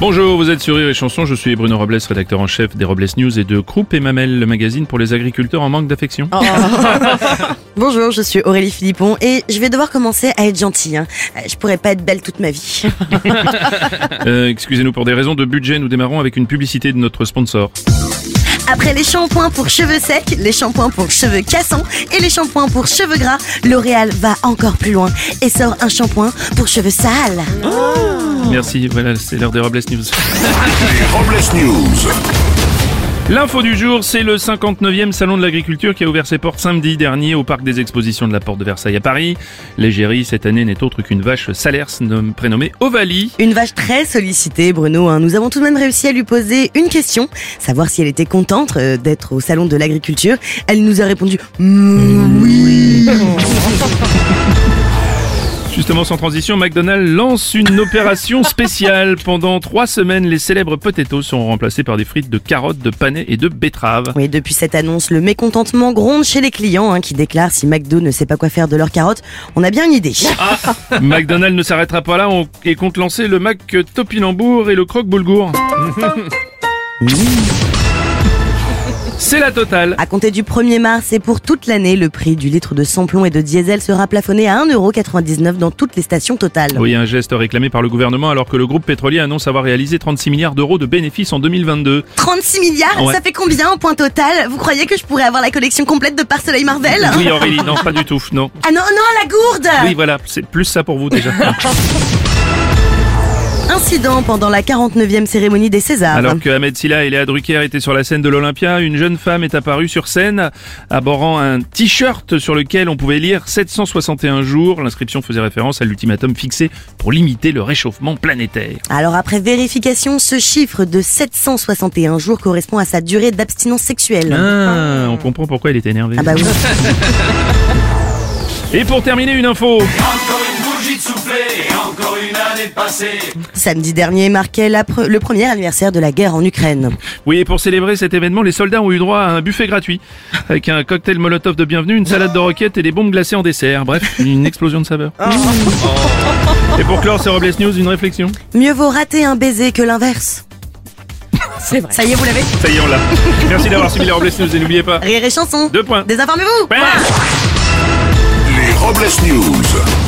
Bonjour, vous êtes sur Rire et Chanson, je suis Bruno Robles, rédacteur en chef des Robles News et de Croupe et Mamel, le magazine pour les agriculteurs en manque d'affection. Bonjour, je suis Aurélie Philippon et je vais devoir commencer à être gentille. hein. Je pourrais pas être belle toute ma vie. Euh, Excusez-nous pour des raisons de budget, nous démarrons avec une publicité de notre sponsor. Après les shampoings pour cheveux secs, les shampoings pour cheveux cassants et les shampoings pour cheveux gras, L'Oréal va encore plus loin et sort un shampoing pour cheveux sales. Merci, voilà, c'est l'heure des Robles News. Les Robles News. L'info du jour, c'est le 59e Salon de l'Agriculture qui a ouvert ses portes samedi dernier au Parc des Expositions de la Porte de Versailles à Paris. L'égérie, cette année, n'est autre qu'une vache Salers nom- prénommée Ovalie. Une vache très sollicitée, Bruno. hein. Nous avons tout de même réussi à lui poser une question, savoir si elle était contente euh, d'être au salon de l'agriculture. Elle nous a répondu Mm, oui. Justement, sans transition, McDonald's lance une opération spéciale. Pendant trois semaines, les célèbres potatoes seront remplacés par des frites de carottes, de panais et de betteraves. Oui, depuis cette annonce, le mécontentement gronde chez les clients hein, qui déclarent si McDo ne sait pas quoi faire de leurs carottes, on a bien une idée. McDonald's ne s'arrêtera pas là on- et compte lancer le Mac Topinambour et le Croque Boulgour. C'est la totale. À compter du 1er mars et pour toute l'année, le prix du litre de samplon et de diesel sera plafonné à 1,99€ dans toutes les stations totales. Oui, un geste réclamé par le gouvernement alors que le groupe pétrolier annonce avoir réalisé 36 milliards d'euros de bénéfices en 2022. 36 milliards Ouais. Ça fait combien au point total? Vous croyez que je pourrais avoir la collection complète de Par Soleil Marvel? Oui, Aurélie, non, pas du tout, non. Ah non, non, la gourde Oui, voilà, c'est plus ça pour vous déjà. Incident pendant la 49e cérémonie des Césars. Alors que Ahmed Silla et Léa Drucker étaient sur la scène de l'Olympia, une jeune femme est apparue sur scène, aborant un t-shirt sur lequel on pouvait lire 761 jours. L'inscription faisait référence à l'ultimatum fixé pour limiter le réchauffement planétaire. Alors après vérification, ce chiffre de 761 jours correspond à sa durée d'abstinence sexuelle. Ah, on comprend pourquoi il est énervé. Ah bah oui. Et pour terminer, une info. Encore une année de passée. Samedi dernier marquait la pre- le premier anniversaire de la guerre en Ukraine. Oui, et pour célébrer cet événement, les soldats ont eu droit à un buffet gratuit, avec un cocktail molotov de bienvenue, une salade de roquettes et des bombes glacées en dessert. Bref, une explosion de saveurs. Et pour clore ces Robles News, une réflexion. Mieux vaut rater un baiser que l'inverse. C'est vrai. Ça y est, vous l'avez Ça y est, on l'a. Merci d'avoir suivi les Robles News et n'oubliez pas. Rire et chanson. Deux points. Désinformez-vous. Ouais. Les Robles News.